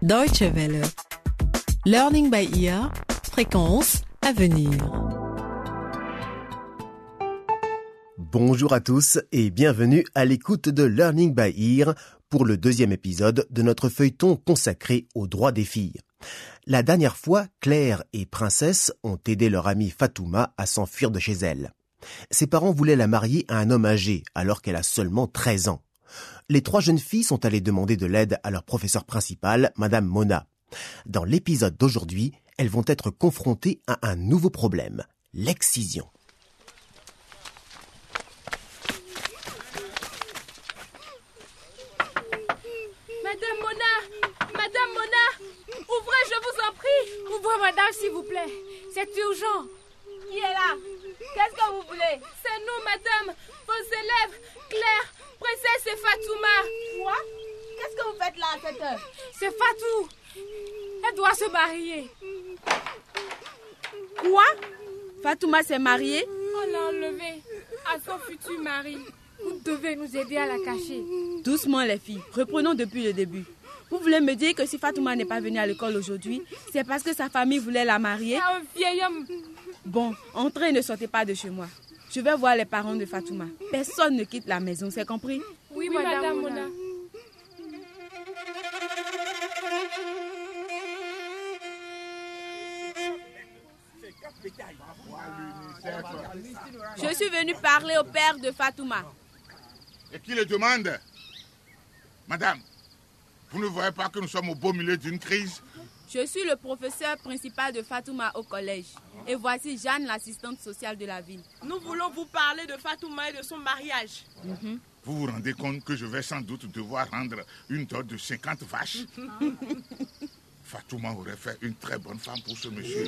Deutsche Welle. Learning by ear. Fréquence à venir. Bonjour à tous et bienvenue à l'écoute de Learning by Ear pour le deuxième épisode de notre feuilleton consacré aux droits des filles. La dernière fois, Claire et Princesse ont aidé leur amie Fatouma à s'enfuir de chez elle. Ses parents voulaient la marier à un homme âgé alors qu'elle a seulement 13 ans. Les trois jeunes filles sont allées demander de l'aide à leur professeur principal, Madame Mona. Dans l'épisode d'aujourd'hui, elles vont être confrontées à un nouveau problème, l'excision. Madame Mona Madame Mona Ouvrez, je vous en prie Ouvrez, madame, s'il vous plaît. C'est urgent. Qui est là? Qu'est-ce que vous voulez? C'est nous, madame. Vos élèves, Claire, Princesse et Fatouma. Quoi? Qu'est-ce que vous faites là à cette heure C'est Fatou. Elle doit se marier. Quoi? Fatouma s'est mariée? On l'a enlevée à son futur mari. Vous devez nous aider à la cacher. Doucement les filles, reprenons depuis le début. Vous voulez me dire que si Fatouma n'est pas venue à l'école aujourd'hui, c'est parce que sa famille voulait la marier? Un vieil homme. Bon, entrez et ne sortez pas de chez moi. Je vais voir les parents de Fatouma? Personne ne quitte la maison, c'est compris? Oui, madame, Mona. Je suis venue parler au père de Fatouma. Et qui le demande? Madame, vous ne voyez pas que nous sommes au beau milieu d'une crise? Je suis le professeur principal de Fatouma au collège. Et voici Jeanne, l'assistante sociale de la ville. Nous voulons vous parler de Fatouma et de son mariage. Vous vous rendez compte que je vais sans doute devoir rendre une dot de 50 vaches Fatouma aurait fait une très bonne femme pour ce monsieur.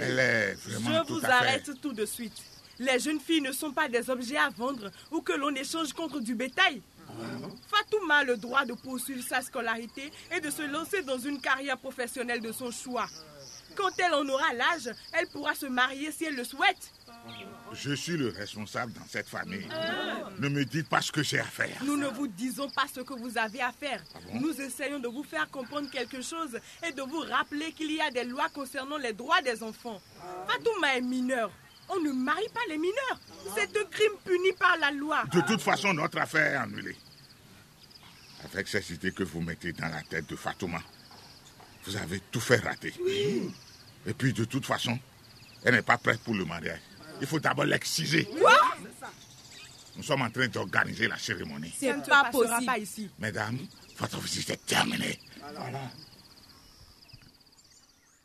Elle est vraiment Je tout vous à fait... arrête tout de suite. Les jeunes filles ne sont pas des objets à vendre ou que l'on échange contre du bétail. Fatouma a le droit de poursuivre sa scolarité et de se lancer dans une carrière professionnelle de son choix. Quand elle en aura l'âge, elle pourra se marier si elle le souhaite. Je suis le responsable dans cette famille. Ne me dites pas ce que j'ai à faire. Nous ne vous disons pas ce que vous avez à faire. Nous essayons de vous faire comprendre quelque chose et de vous rappeler qu'il y a des lois concernant les droits des enfants. Fatouma est mineure. On ne marie pas les mineurs. C'est un crime puni par la loi. De toute façon, notre affaire est annulée. Avec ces idées que vous mettez dans la tête de Fatouma, vous avez tout fait rater. Et puis, de toute façon, elle n'est pas prête pour le mariage. Il faut d'abord l'exciser. Nous sommes en train d'organiser la cérémonie. C'est pas possible. pas ici. Mesdames, votre visite est terminée.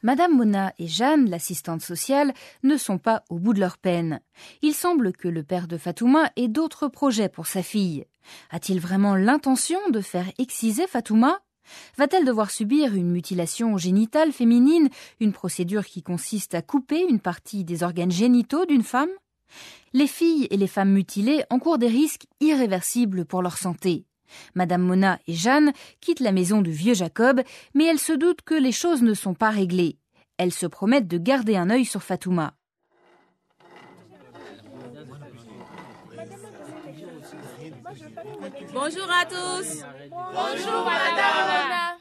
Madame Mona et Jeanne, l'assistante sociale, ne sont pas au bout de leur peine. Il semble que le père de Fatouma ait d'autres projets pour sa fille. A-t-il vraiment l'intention de faire exciser Fatouma? Va-t-elle devoir subir une mutilation génitale féminine, une procédure qui consiste à couper une partie des organes génitaux d'une femme? Les filles et les femmes mutilées encourent des risques irréversibles pour leur santé. Madame Mona et Jeanne quittent la maison du vieux Jacob, mais elles se doutent que les choses ne sont pas réglées. Elles se promettent de garder un œil sur Fatouma. Bonjour à tous. Bonjour, madame Mona.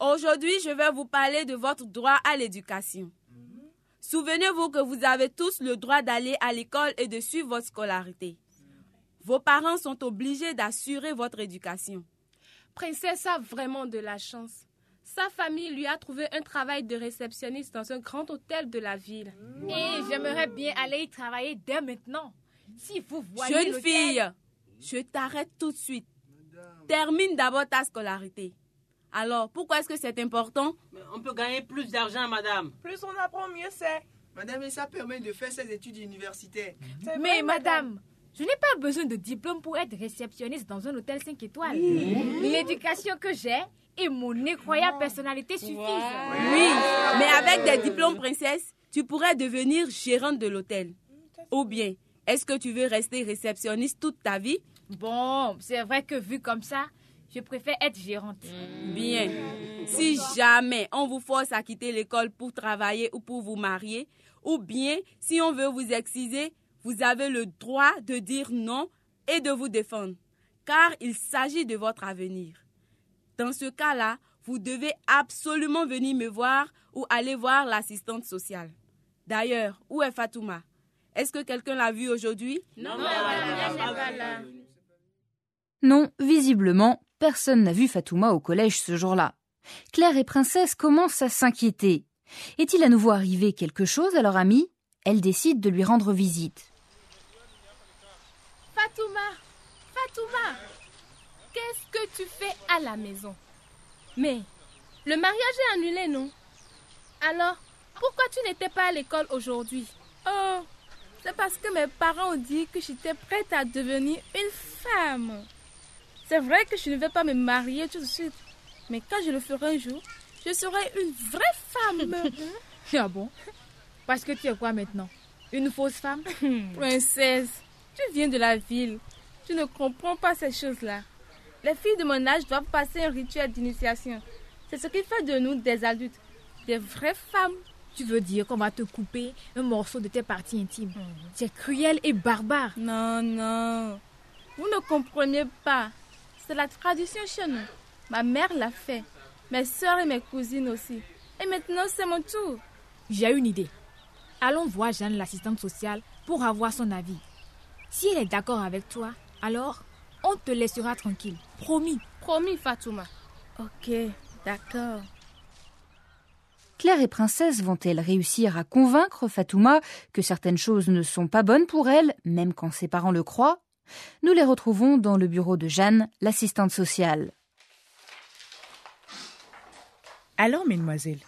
Aujourd'hui, je vais vous parler de votre droit à l'éducation. Souvenez-vous que vous avez tous le droit d'aller à l'école et de suivre votre scolarité. Vos parents sont obligés d'assurer votre éducation. Princesse a vraiment de la chance. Sa famille lui a trouvé un travail de réceptionniste dans un grand hôtel de la ville. Et j'aimerais bien aller y travailler dès maintenant. Si vous voyez Jeune l'hôtel- fille, je t'arrête tout de suite. Termine d'abord ta scolarité. Alors, pourquoi est-ce que c'est important? On peut gagner plus d'argent, madame. Plus on apprend, mieux c'est. Madame, et ça permet de faire ses études universitaires. C'est Mais vrai, madame, je n'ai pas besoin de diplôme pour être réceptionniste dans un hôtel 5 étoiles. L'éducation que j'ai et mon incroyable personnalité suffisent. Oui, mais avec des diplômes princesse, tu pourrais devenir gérante de l'hôtel. Ou bien, est-ce que tu veux rester réceptionniste toute ta vie? Bon, c'est vrai que vu comme ça, je préfère être gérante. Bien. Si jamais on vous force à quitter l'école pour travailler ou pour vous marier, ou bien si on veut vous exciser, vous avez le droit de dire non et de vous défendre, car il s'agit de votre avenir. Dans ce cas-là, Vous devez absolument venir me voir ou aller voir l'assistante sociale. D'ailleurs, où est Fatouma? Est-ce que quelqu'un l'a vue aujourd'hui? Non, visiblement, personne n'a vu Fatouma au collège ce jour-là. Claire et Princesse commencent à s'inquiéter. Est-il à nouveau arrivé quelque chose à leur amie? Elle décide de lui rendre visite. Fatouma, Fatouma, qu'est-ce que tu fais à la maison? Mais le mariage est annulé, non? Alors, pourquoi tu n'étais pas à l'école aujourd'hui? Oh, c'est parce que mes parents ont dit que j'étais prête à devenir une femme. C'est vrai que je ne vais pas me marier tout de suite, mais quand je le ferai un jour, je serai une vraie femme. ah bon? Parce que tu es quoi maintenant? Une fausse femme? Princesse, tu viens de la ville. Tu ne comprends pas ces choses-là. Les filles de mon âge doivent passer un rituel d'initiation. C'est ce qui fait de nous des adultes, des vraies femmes. Tu veux dire qu'on va te couper un morceau de tes parties intimes C'est cruel et barbare. Non, non. Vous ne comprenez pas. C'est la tradition chez nous. Ma mère l'a fait. Mes soeurs et mes cousines aussi. Et maintenant, c'est mon tour. J'ai une idée. Allons voir Jeanne, l'assistante sociale, pour avoir son avis. Si elle est d'accord avec toi, alors on te laissera tranquille. Promis. Promis, Fatouma. Ok, d'accord. Claire et Princesse vont-elles réussir à convaincre Fatouma que certaines choses ne sont pas bonnes pour elle, même quand ses parents le croient? Nous les retrouvons dans le bureau de Jeanne, l'assistante sociale. Alors, mesdemoiselles,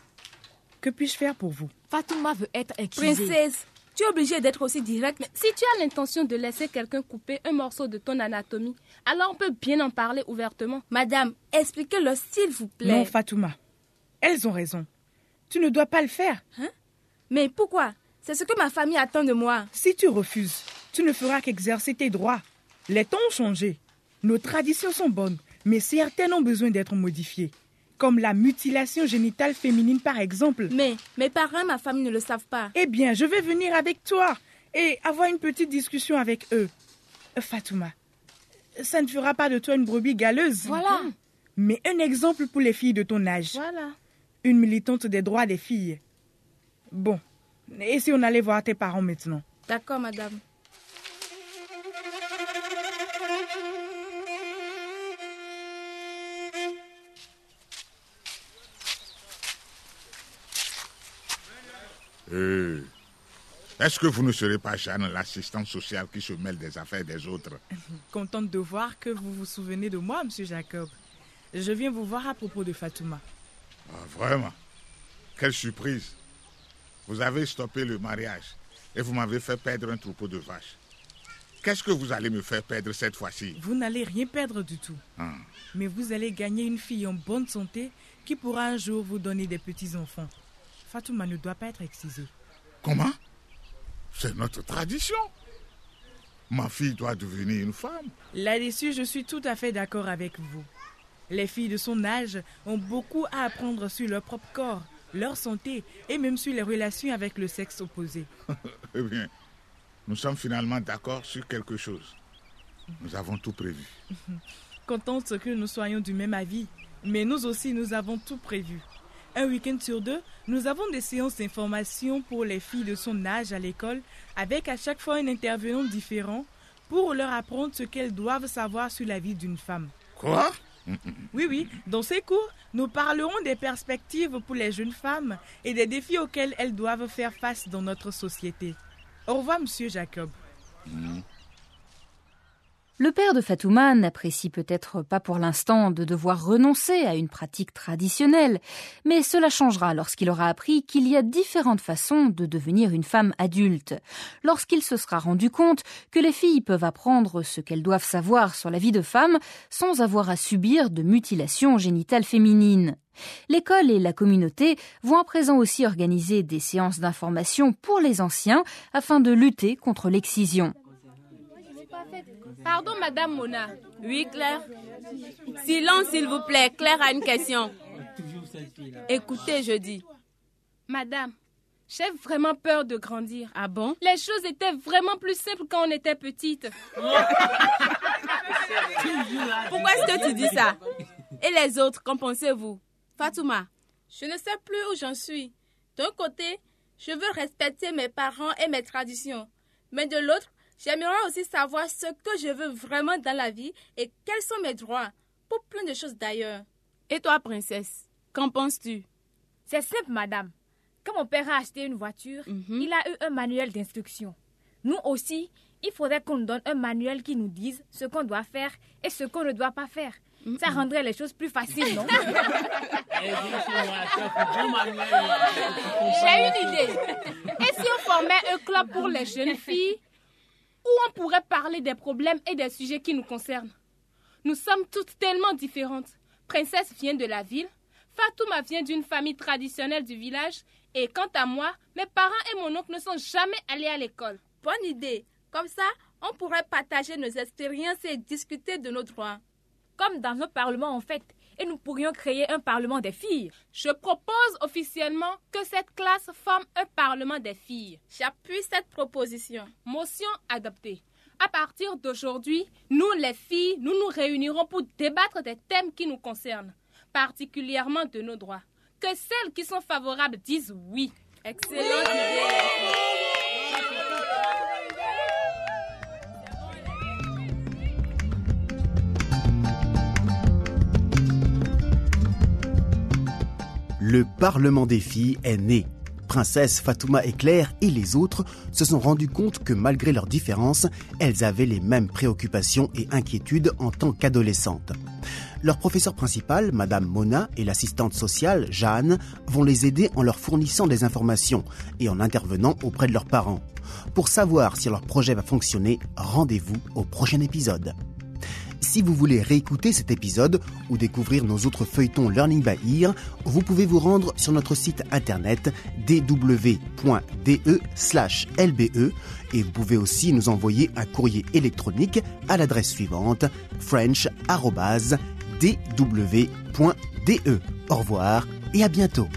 que puis-je faire pour vous? Fatouma veut être accusée. Princesse, tu es obligée d'être aussi directe. Mais si tu as l'intention de laisser quelqu'un couper un morceau de ton anatomie, alors on peut bien en parler ouvertement. Madame, expliquez-le s'il vous plaît. Non, Fatouma. Elles ont raison. Tu ne dois pas le faire. Hein? Mais pourquoi? C'est ce que ma famille attend de moi. Si tu refuses, tu ne feras qu'exercer tes droits. Les temps ont changé. Nos traditions sont bonnes, mais certaines ont besoin d'être modifiées comme la mutilation génitale féminine par exemple. Mais mes parents, ma famille ne le savent pas. Eh bien, je vais venir avec toi et avoir une petite discussion avec eux. Fatouma, ça ne fera pas de toi une brebis galeuse. Voilà. Mais un exemple pour les filles de ton âge. Voilà. Une militante des droits des filles. Bon, et si on allait voir tes parents maintenant? D'accord, madame. Euh, Est-ce que vous ne serez pas Jeanne, l'assistante sociale qui se mêle des affaires des autres Contente de voir que vous vous souvenez de moi, monsieur Jacob. Je viens vous voir à propos de Fatouma. Ah, vraiment Quelle surprise Vous avez stoppé le mariage et vous m'avez fait perdre un troupeau de vaches. Qu'est-ce que vous allez me faire perdre cette fois-ci? Vous n'allez rien perdre du tout. Ah. Mais vous allez gagner une fille en bonne santé qui pourra un jour vous donner des petits-enfants. Fatouma ne doit pas être excisée. Comment? C'est notre tradition. Ma fille doit devenir une femme. Là-dessus, je suis tout à fait d'accord avec vous. Les filles de son âge ont beaucoup à apprendre sur leur propre corps, leur santé et même sur les relations avec le sexe opposé. eh bien, nous sommes finalement d'accord sur quelque chose. Nous avons tout prévu. Contente que nous soyons du même avis, mais nous aussi nous avons tout prévu. Un week-end sur deux, nous avons des séances d'information pour les filles de son âge à l'école, avec à chaque fois un intervenant différent pour leur apprendre ce qu'elles doivent savoir sur la vie d'une femme. Quoi? Oui, oui. Dans ces cours, nous parlerons des perspectives pour les jeunes femmes et des défis auxquels elles doivent faire face dans notre société. Au revoir, monsieur Jacob. Mm. Le père de Fatouma n'apprécie peut-être pas pour l'instant de devoir renoncer à une pratique traditionnelle, mais cela changera lorsqu'il aura appris qu'il y a différentes façons de devenir une femme adulte, lorsqu'il se sera rendu compte que les filles peuvent apprendre ce qu'elles doivent savoir sur la vie de femme sans avoir à subir de mutilations génitales féminines. L'école et la communauté vont à présent aussi organiser des séances d'information pour les anciens afin de lutter contre l'excision. Pardon, Madame Mona. Oui, Claire. Silence, s'il vous plaît. Claire a une question. Écoutez, je dis. Madame, j'ai vraiment peur de grandir. Ah bon? Les choses étaient vraiment plus simples quand on était petite. Pourquoi est-ce que tu dis ça? Et les autres, qu'en pensez-vous? Fatouma, je ne sais plus où j'en suis. D'un côté, je veux respecter mes parents et mes traditions. Mais de l'autre, j'aimerais aussi savoir ce que je veux vraiment dans la vie et quels sont mes droits, pour plein de choses d'ailleurs. Et toi, princesse, qu'en penses-tu? C'est simple, madame. Quand mon père a acheté une voiture, Mhm. il a eu un manuel d'instruction. Nous aussi, il faudrait qu'on nous donne un manuel qui nous dise ce qu'on doit faire et ce qu'on ne doit pas faire. Ça rendrait les choses plus faciles, non? J'ai une idée. Et si on formait un club pour les jeunes filles où on pourrait parler des problèmes et des sujets qui nous concernent Nous sommes toutes tellement différentes. Princesse vient de la ville, Fatouma vient d'une famille traditionnelle du village et quant à moi, mes parents et mon oncle ne sont jamais allés à l'école. Bonne idée. Comme ça, on pourrait partager nos expériences et discuter de nos droits. Comme dans nos parlements, en fait. Et nous pourrions créer un parlement des filles. Je propose officiellement que cette classe forme un parlement des filles. J'appuie cette proposition. Motion adoptée. À partir d'aujourd'hui, nous les filles, nous nous réunirons pour débattre des thèmes qui nous concernent, particulièrement de nos droits. Que celles qui sont favorables disent oui. Excellente idée. Le Parlement des filles est né. Princesse Fatouma et Claire et les autres se sont rendus compte que malgré leurs différences, elles avaient les mêmes préoccupations et inquiétudes en tant qu'adolescentes. Leur professeur principal, Madame Mona, et l'assistante sociale, Jeanne, vont les aider en leur fournissant des informations et en intervenant auprès de leurs parents. Pour savoir si leur projet va fonctionner, rendez-vous au prochain épisode. Si vous voulez réécouter cet épisode ou découvrir nos autres feuilletons Learning by Ear, vous pouvez vous rendre sur notre site internet dw.de/lbe et vous pouvez aussi nous envoyer un courrier électronique à l'adresse suivante french@dw.de. Au revoir et à bientôt.